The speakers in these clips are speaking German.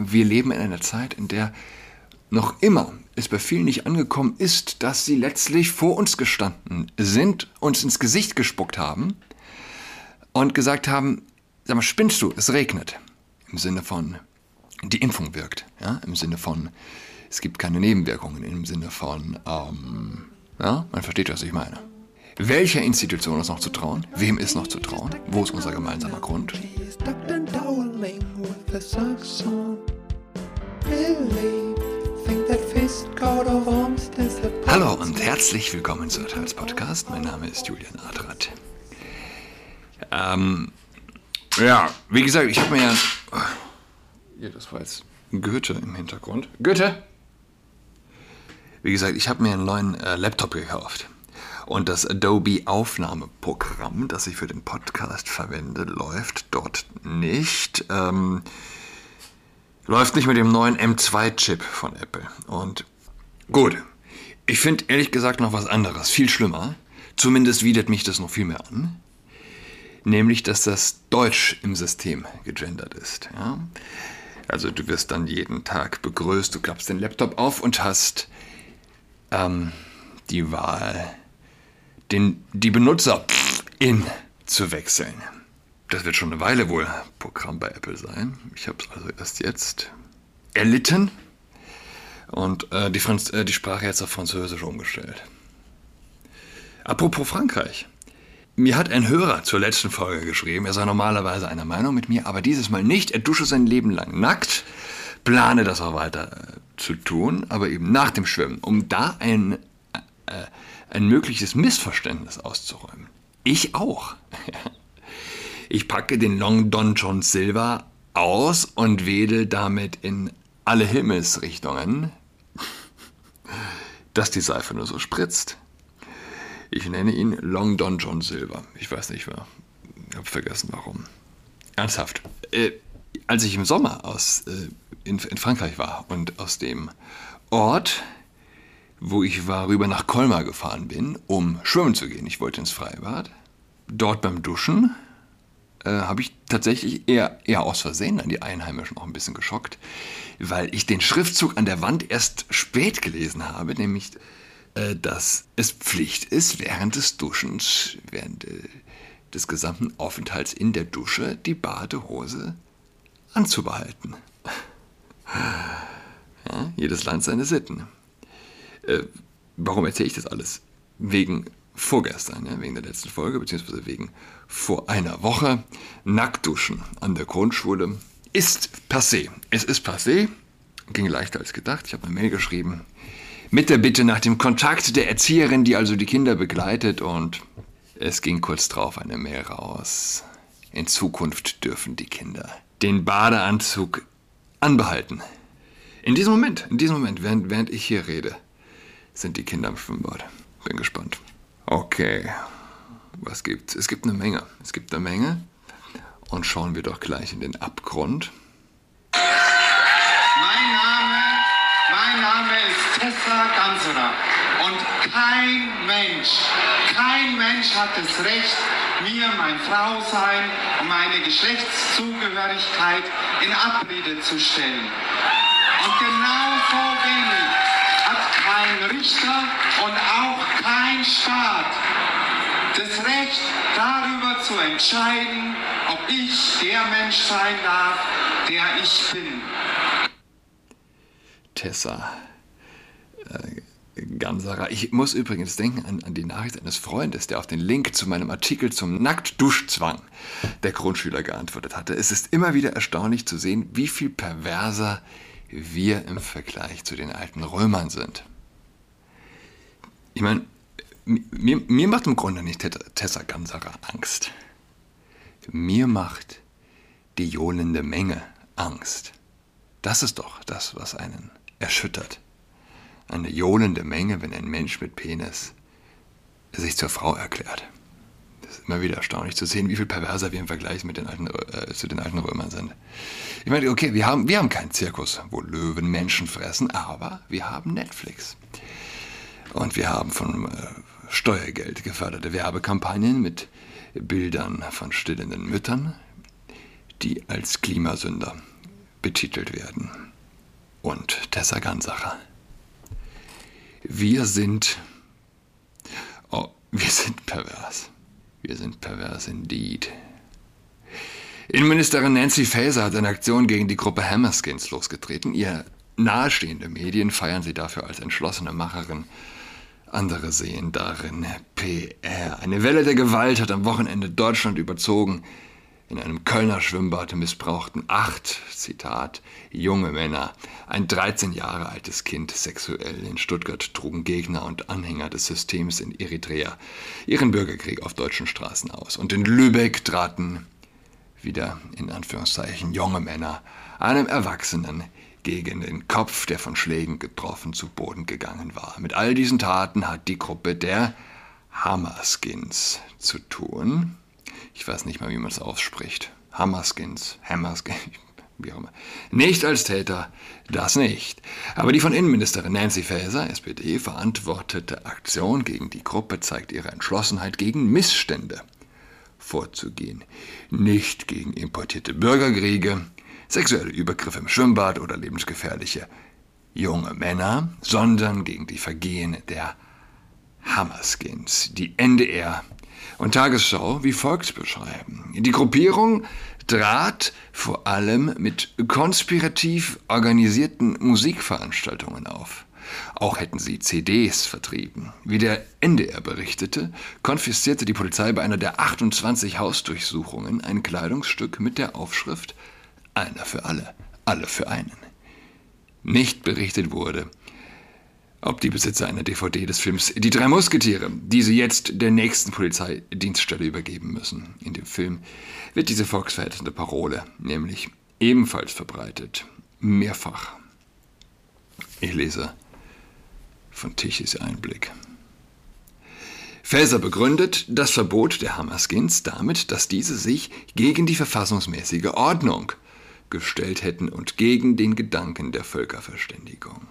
wir leben in einer Zeit, in der noch immer es bei vielen nicht angekommen ist, dass sie letztlich vor uns gestanden sind, uns ins Gesicht gespuckt haben und gesagt haben, sag mal, spinnst du, es regnet. Im Sinne von, die Impfung wirkt. Ja? Im Sinne von, es gibt keine Nebenwirkungen. Im Sinne von, ähm, ja, man versteht, was ich meine. Welcher Institution ist noch zu trauen? Wem ist noch zu trauen? Wo ist unser gemeinsamer Grund? Hallo und herzlich willkommen zu Teils Podcast. Mein Name ist Julian Adrat. Ähm, ja, wie gesagt, ich habe mir ja. Ja, das war jetzt Goethe im Hintergrund. Goethe! Wie gesagt, ich habe mir einen neuen äh, Laptop gekauft. Und das Adobe Aufnahmeprogramm, das ich für den Podcast verwende, läuft dort nicht. Ähm, läuft nicht mit dem neuen M2-Chip von Apple. Und gut, ich finde ehrlich gesagt noch was anderes, viel schlimmer. Zumindest widert mich das noch viel mehr an. Nämlich, dass das Deutsch im System gegendert ist. Ja? Also du wirst dann jeden Tag begrüßt, du klappst den Laptop auf und hast ähm, die Wahl den, die Benutzer in zu wechseln. Das wird schon eine Weile wohl Programm bei Apple sein. Ich habe es also erst jetzt erlitten und äh, die, Franz äh, die Sprache jetzt auf Französisch umgestellt. Apropos Frankreich. Mir hat ein Hörer zur letzten Folge geschrieben, er sei normalerweise einer Meinung mit mir, aber dieses Mal nicht. Er dusche sein Leben lang nackt, plane das auch weiter äh, zu tun, aber eben nach dem Schwimmen, um da ein äh, ein mögliches Missverständnis auszuräumen. Ich auch. Ich packe den Long Don John Silver aus und wedel damit in alle Himmelsrichtungen, dass die Seife nur so spritzt. Ich nenne ihn Long Don John Silver. Ich weiß nicht, wer. Ich habe vergessen, warum. Ernsthaft. Äh, als ich im Sommer aus, äh, in, in Frankreich war und aus dem Ort, wo ich war, rüber nach Colmar gefahren bin, um schwimmen zu gehen. Ich wollte ins Freibad. Dort beim Duschen äh, habe ich tatsächlich eher, eher aus Versehen dann die Einheimischen auch ein bisschen geschockt, weil ich den Schriftzug an der Wand erst spät gelesen habe, nämlich, äh, dass es Pflicht ist, während des Duschens, während äh, des gesamten Aufenthalts in der Dusche, die Badehose anzubehalten. Ja, jedes Land seine Sitten. Äh, warum erzähle ich das alles? Wegen vorgestern, ja, wegen der letzten Folge, beziehungsweise wegen vor einer Woche. Nacktduschen an der Grundschule ist passé. Es ist passé, ging leichter als gedacht. Ich habe eine Mail geschrieben mit der Bitte nach dem Kontakt der Erzieherin, die also die Kinder begleitet und es ging kurz drauf eine Mail raus. In Zukunft dürfen die Kinder den Badeanzug anbehalten. In diesem Moment, in diesem Moment, während, während ich hier rede, sind die Kinder im Schwimmbad. Bin gespannt. Okay, was gibt's? Es gibt eine Menge. Es gibt eine Menge. Und schauen wir doch gleich in den Abgrund. Mein Name, mein Name ist Tessa Ganserer. Und kein Mensch, kein Mensch hat das Recht, mir mein Frausein und meine Geschlechtszugehörigkeit in Abrede zu stellen. Und genau so wenig kein Richter und auch kein Staat das Recht darüber zu entscheiden, ob ich der Mensch sein darf, der ich bin. Tessa. Äh, Ganserer. Ich muss übrigens denken an, an, die Nachricht eines Freundes, der auf den Link zu meinem Artikel zum Nacktduschzwang der Grundschüler geantwortet hatte. Es ist immer wieder erstaunlich zu sehen, wie viel perverser wir im Vergleich zu den alten Römern sind. Ich meine, mir, mir macht im Grunde nicht Tessa Ganserer Angst. Mir macht die johlende Menge Angst. Das ist doch das, was einen erschüttert. Eine johlende Menge, wenn ein Mensch mit Penis sich zur Frau erklärt. Das ist immer wieder erstaunlich zu sehen, wie viel perverser wir im Vergleich mit den alten, äh, zu den alten Römern sind. Ich meine, okay, wir haben, wir haben keinen Zirkus, wo Löwen Menschen fressen, aber wir haben Netflix. Und wir haben von äh, Steuergeld geförderte Werbekampagnen mit Bildern von stillenden Müttern, die als Klimasünder betitelt werden. Und Tessa Gansacher. Wir sind. Oh, wir sind pervers. Wir sind pervers indeed. Innenministerin Nancy Faeser hat eine Aktion gegen die Gruppe Hammerskins losgetreten. Ihr nahestehende Medien feiern sie dafür als entschlossene Macherin. Andere sehen darin PR. Eine Welle der Gewalt hat am Wochenende Deutschland überzogen. In einem Kölner Schwimmbad missbrauchten acht, Zitat, junge Männer ein 13 Jahre altes Kind sexuell. In Stuttgart trugen Gegner und Anhänger des Systems in Eritrea ihren Bürgerkrieg auf deutschen Straßen aus. Und in Lübeck traten wieder in Anführungszeichen junge Männer einem Erwachsenen gegen den Kopf, der von Schlägen getroffen zu Boden gegangen war. Mit all diesen Taten hat die Gruppe der Hammerskins zu tun. Ich weiß nicht mal, wie man es ausspricht. Hammerskins, Hammerskins, wie auch immer. Nicht als Täter, das nicht. Aber die von Innenministerin Nancy Faeser, SPD, verantwortete Aktion gegen die Gruppe zeigt ihre Entschlossenheit gegen Missstände vorzugehen. Nicht gegen importierte Bürgerkriege, sexuelle Übergriffe im Schwimmbad oder lebensgefährliche junge Männer, sondern gegen die Vergehen der Hammerskins, die NDR und Tagesschau wie folgt beschreiben. Die Gruppierung trat vor allem mit konspirativ organisierten Musikveranstaltungen auf. Auch hätten sie CDs vertrieben. Wie der NDR berichtete, konfiszierte die Polizei bei einer der 28 Hausdurchsuchungen ein Kleidungsstück mit der Aufschrift Einer für alle, alle für einen. Nicht berichtet wurde, ob die Besitzer einer DVD des Films Die drei Musketiere diese jetzt der nächsten Polizeidienststelle übergeben müssen. In dem Film wird diese volksverhetzende Parole nämlich ebenfalls verbreitet. Mehrfach. Ich lese von Tichys Einblick. Faeser begründet das Verbot der Hammerskins damit, dass diese sich gegen die verfassungsmäßige Ordnung gestellt hätten und gegen den Gedanken der Völkerverständigung.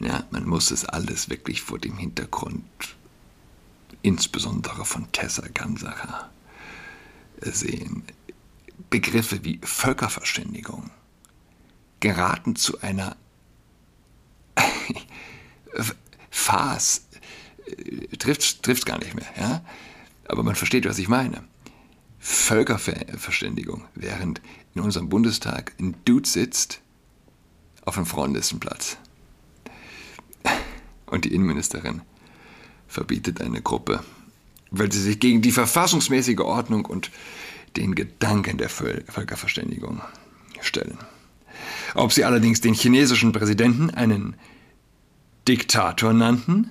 Ja, man muss es alles wirklich vor dem Hintergrund, insbesondere von Tessa Gansacher, sehen. Begriffe wie Völkerverständigung geraten zu einer Farce äh, trifft trifft gar nicht mehr, ja? Aber man versteht, was ich meine. Völkerverständigung, während in unserem Bundestag ein Dude sitzt auf einem Frauenlistenplatz. Und die Innenministerin verbietet eine Gruppe, weil sie sich gegen die verfassungsmäßige Ordnung und den Gedanken der Völkerverständigung stellen. Ob sie allerdings den chinesischen Präsidenten einen Diktator nannten,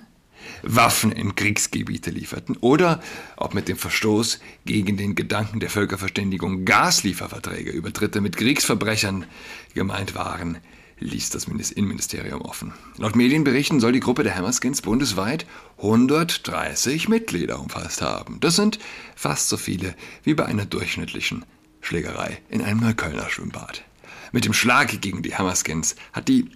Waffen in Kriegsgebiete lieferten oder ob mit dem Verstoß gegen den Gedanken der Völkerverständigung Gaslieferverträge über Dritte mit Kriegsverbrechern gemeint waren, ließ das Innenministerium offen. Laut Medienberichten soll die Gruppe der Hammerskins bundesweit 130 Mitglieder umfasst haben. Das sind fast so viele wie bei einer durchschnittlichen Schlägerei in einem Neuköllner Schwimmbad. Mit dem Schlag gegen die Hammerskins hat die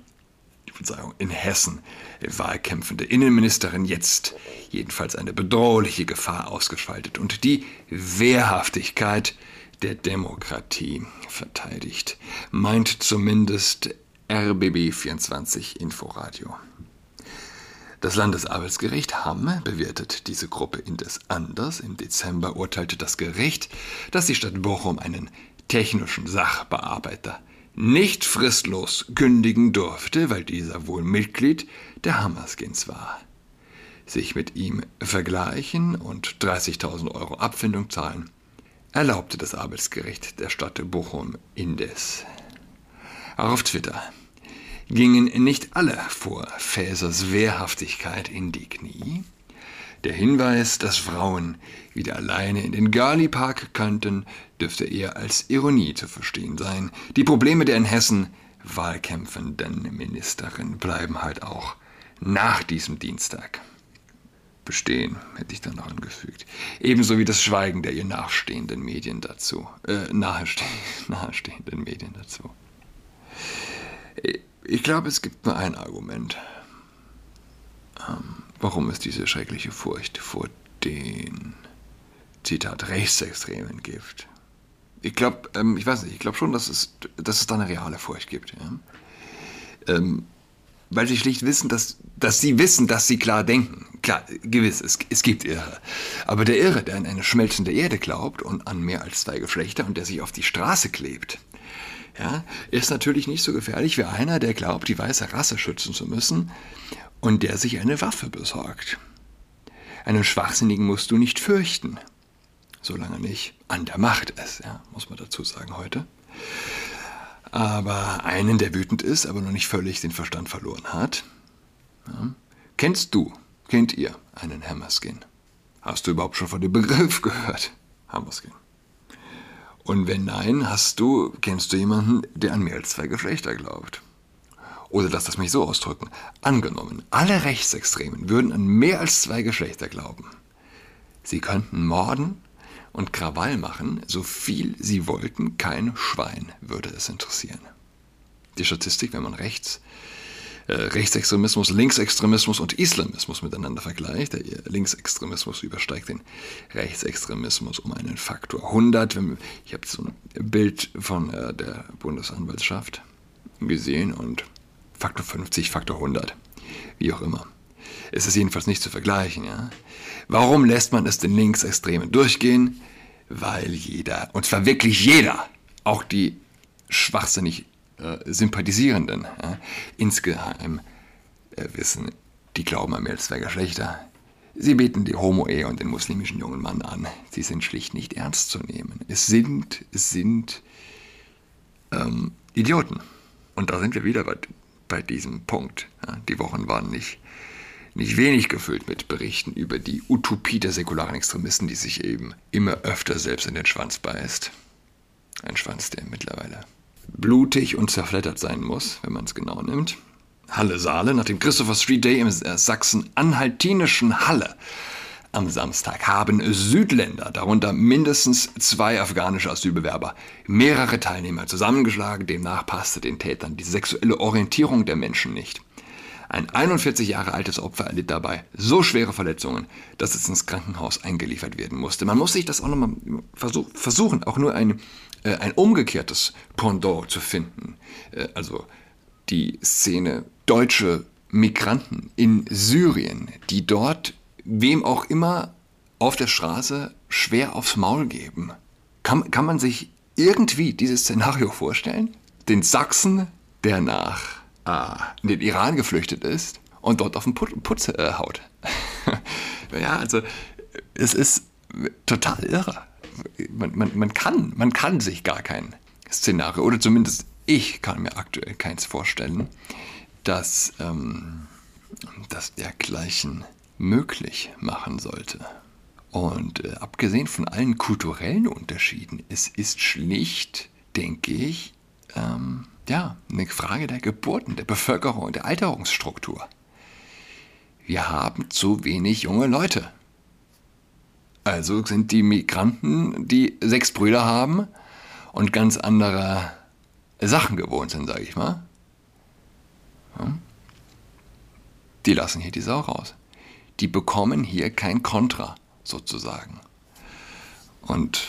Verzeihung, in Hessen wahlkämpfende Innenministerin jetzt jedenfalls eine bedrohliche Gefahr ausgeschaltet und die Wehrhaftigkeit der Demokratie verteidigt, meint zumindest RBB 24 Inforadio. Das Landesarbeitsgericht Hamm bewertet diese Gruppe indes anders. Im Dezember urteilte das Gericht, dass die Stadt Bochum einen technischen Sachbearbeiter nicht fristlos kündigen durfte, weil dieser wohl Mitglied der Hammerskins war. Sich mit ihm vergleichen und 30.000 Euro Abfindung zahlen, erlaubte das Arbeitsgericht der Stadt Bochum indes. Auch auf Twitter gingen nicht alle vor Fäsers Wehrhaftigkeit in die Knie. Der Hinweis, dass Frauen wieder alleine in den Gali-Park könnten, dürfte eher als Ironie zu verstehen sein. Die Probleme der in Hessen wahlkämpfenden Ministerin bleiben halt auch nach diesem Dienstag bestehen, hätte ich dann noch angefügt. Ebenso wie das Schweigen der ihr nachstehenden Medien dazu, äh, naheste nahestehenden Medien dazu. Ich glaube, es gibt nur ein Argument, ähm, warum es diese schreckliche Furcht vor den, Zitat, Rechtsextremen gibt. Ich glaube, ähm, ich weiß nicht, ich glaube schon, dass es, dass es da eine reale Furcht gibt. Ja? Ähm, weil sie schlicht wissen, dass, dass sie wissen, dass sie klar denken. Klar, gewiss, es, es gibt Irre. Aber der Irre, der an eine schmelzende Erde glaubt und an mehr als zwei Geschlechter und der sich auf die Straße klebt, ja, ist natürlich nicht so gefährlich wie einer, der glaubt, die weiße Rasse schützen zu müssen und der sich eine Waffe besorgt. Einen Schwachsinnigen musst du nicht fürchten, solange nicht an der Macht ist, ja, muss man dazu sagen heute. Aber einen, der wütend ist, aber noch nicht völlig den Verstand verloren hat. Ja. Kennst du, kennt ihr einen Hammerskin? Hast du überhaupt schon von dem Begriff gehört? Hammerskin. Und wenn nein, hast du, kennst du jemanden, der an mehr als zwei Geschlechter glaubt? Oder lass das mich so ausdrücken. Angenommen, alle Rechtsextremen würden an mehr als zwei Geschlechter glauben. Sie könnten morden und Krawall machen, so viel sie wollten, kein Schwein würde es interessieren. Die Statistik, wenn man rechts, äh, Rechtsextremismus, Linksextremismus und Islamismus miteinander vergleicht, der Linksextremismus übersteigt den Rechtsextremismus um einen Faktor 100. Ich habe so ein Bild von äh, der Bundesanwaltschaft gesehen und Faktor 50, Faktor 100, wie auch immer. Es ist jedenfalls nicht zu vergleichen. Ja? Warum lässt man es den Linksextremen durchgehen? Weil jeder, und zwar wirklich jeder, auch die schwachsinnig äh, Sympathisierenden, ja, insgeheim äh, wissen, die glauben als zwei Geschlechter. Sie beten die Homo-Ehe und den muslimischen jungen Mann an. Sie sind schlicht nicht ernst zu nehmen. Es sind, es sind ähm, Idioten. Und da sind wir wieder bei, bei diesem Punkt. Ja, die Wochen waren nicht nicht wenig gefüllt mit Berichten über die Utopie der säkularen Extremisten, die sich eben immer öfter selbst in den Schwanz beißt. Ein Schwanz, der mittlerweile blutig und zerfleddert sein muss, wenn man es genau nimmt. Halle Saale nach dem Christopher Street Day im sachsen-anhaltinischen Halle am Samstag haben Südländer, darunter mindestens zwei afghanische Asylbewerber, mehrere Teilnehmer zusammengeschlagen. Demnach passte den Tätern die sexuelle Orientierung der Menschen nicht. Ein 41 Jahre altes Opfer erlitt dabei so schwere Verletzungen, dass es ins Krankenhaus eingeliefert werden musste. Man muss sich das auch nochmal versuch, versuchen, auch nur ein, äh, ein umgekehrtes Pendant zu finden. Äh, also die Szene deutsche Migranten in Syrien, die dort wem auch immer auf der Straße schwer aufs Maul geben. Kann, kann man sich irgendwie dieses Szenario vorstellen? Den Sachsen, der nach in den Iran geflüchtet ist und dort auf den Put Putz äh, haut. ja, also es ist total irre. Man, man, man, kann, man kann sich gar kein Szenario, oder zumindest ich kann mir aktuell keins vorstellen, dass ähm, das dergleichen möglich machen sollte. Und äh, abgesehen von allen kulturellen Unterschieden, es ist schlicht, denke ich, ähm, ja, eine Frage der Geburten, der Bevölkerung und der Alterungsstruktur. Wir haben zu wenig junge Leute. Also sind die Migranten, die sechs Brüder haben und ganz andere Sachen gewohnt sind, sage ich mal. Die lassen hier die Sau raus. Die bekommen hier kein Kontra, sozusagen. Und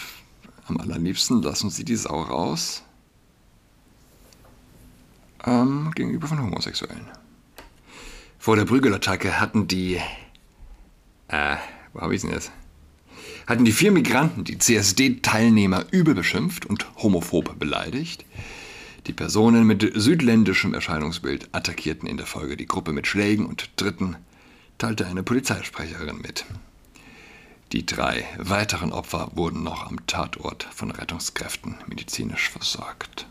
am allerliebsten lassen sie die Sau raus ähm, gegenüber von Homosexuellen. Vor der Prügelattacke hatten die, äh, wo habe ich denn jetzt? Hatten die vier Migranten die CSD-Teilnehmer übel beschimpft und homophob beleidigt. Die Personen mit südländischem Erscheinungsbild attackierten in der Folge die Gruppe mit Schlägen und Dritten, teilte eine Polizeisprecherin mit. Die drei weiteren Opfer wurden noch am Tatort von Rettungskräften medizinisch versorgt.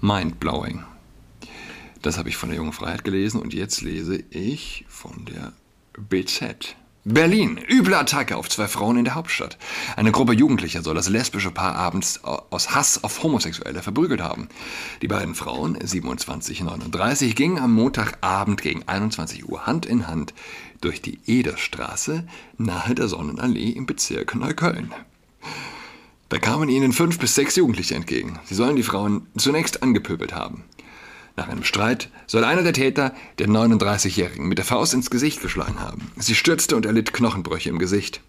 Mindblowing. Das habe ich von der Jungen Freiheit gelesen und jetzt lese ich von der BZ. Berlin. Üble Attacke auf zwei Frauen in der Hauptstadt. Eine Gruppe Jugendlicher soll das lesbische Paar abends aus Hass auf Homosexuelle verprügelt haben. Die beiden Frauen, 27 und 39, gingen am Montagabend gegen 21 Uhr Hand in Hand durch die Ederstraße nahe der Sonnenallee im Bezirk Neukölln. Da kamen ihnen fünf bis sechs Jugendliche entgegen. Sie sollen die Frauen zunächst angepöbelt haben. Nach einem Streit soll einer der Täter den 39-Jährigen mit der Faust ins Gesicht geschlagen haben. Sie stürzte und erlitt Knochenbrüche im Gesicht.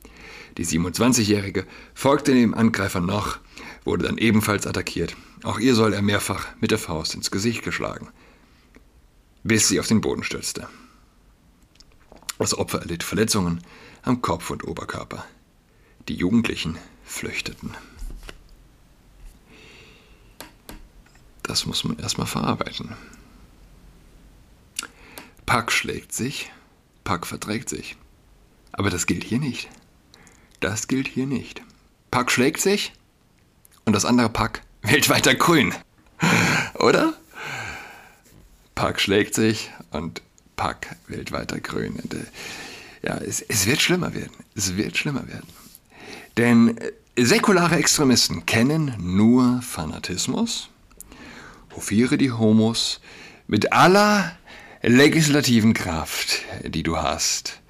Die 27-Jährige folgte dem Angreifer noch, wurde dann ebenfalls attackiert. Auch ihr soll er mehrfach mit der Faust ins Gesicht geschlagen, bis sie auf den Boden stürzte. Das Opfer erlitt Verletzungen am Kopf und Oberkörper. Die Jugendlichen flüchteten. Das muss man erstmal verarbeiten. Pack schlägt sich, Pack verträgt sich. Aber das gilt hier nicht. Das gilt hier nicht. Pack schlägt sich und das andere Pack wählt weiter grün. Oder? Pack schlägt sich und Pack wählt weiter grün. Äh, ja, es, es wird schlimmer werden. Es wird schlimmer werden. Denn äh, säkulare Extremisten kennen nur Fanatismus, hofiere die Homos mit aller legislativen Kraft, die du hast.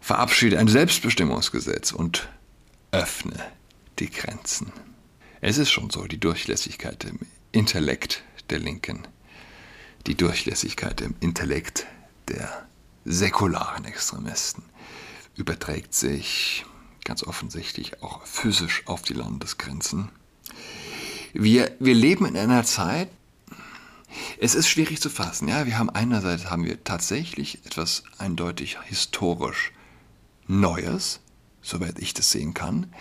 Verabschiede ein Selbstbestimmungsgesetz und öffne die Grenzen. Es ist schon so, die Durchlässigkeit im Intellekt der Linken, die Durchlässigkeit im Intellekt der säkularen Extremisten überträgt sich ganz offensichtlich auch physisch auf die Landesgrenzen. Wir, wir leben in einer Zeit, es ist schwierig zu fassen. Ja, wir haben einerseits haben wir tatsächlich etwas eindeutig historisch Neues, soweit ich das sehen kann,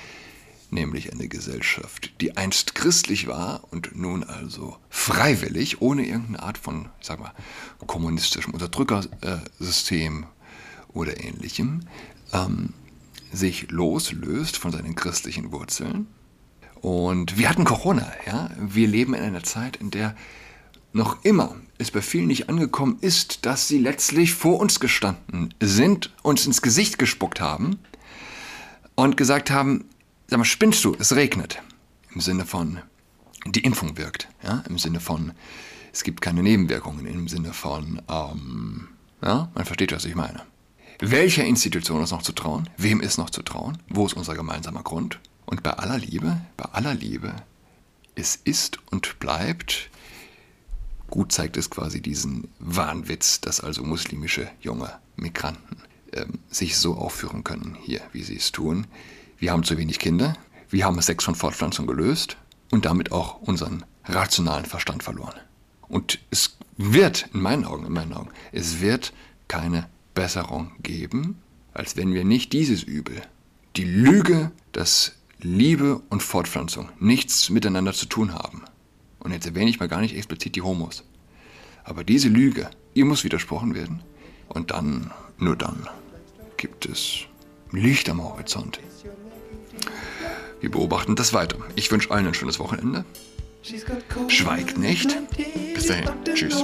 nämlich eine Gesellschaft, die einst christlich war und nun also freiwillig, ohne irgendeine Art von, ich sag mal, kommunistischem Unterdrückersystem oder ähnlichem, ähm, sich loslöst von seinen christlichen Wurzeln. Und wir hatten Corona, ja. Wir leben in einer Zeit, in der noch immer es bei vielen nicht angekommen ist, dass sie letztlich vor uns gestanden sind, uns ins Gesicht gespuckt haben und gesagt haben, sag mal, spinnst du, es regnet. Im Sinne von, die Impfung wirkt. Ja? Im Sinne von, es gibt keine Nebenwirkungen. Im Sinne von, ähm, ja, man versteht, was ich meine. Welcher Institution ist noch zu trauen? Wem ist noch zu trauen? Wo ist unser gemeinsamer Grund? Und bei aller Liebe, bei aller Liebe, es ist und bleibt Gut zeigt es quasi diesen Wahnwitz, dass also muslimische junge Migranten ähm, sich so aufführen können hier, wie sie es tun. Wir haben zu wenig Kinder, wir haben Sex von Fortpflanzung gelöst und damit auch unseren rationalen Verstand verloren. Und es wird, in meinen Augen, in meinen Augen, es wird keine Besserung geben, als wenn wir nicht dieses Übel, die Lüge, dass Liebe und Fortpflanzung nichts miteinander zu tun haben, und jetzt erwähne ich mal gar nicht explizit die Homos. Aber diese Lüge, ihr muss widersprochen werden. Und dann, nur dann, gibt es Licht am Horizont. Wir beobachten das weiter. Ich wünsche allen ein schönes Wochenende. Schweigt nicht. Bis dahin. Tschüss.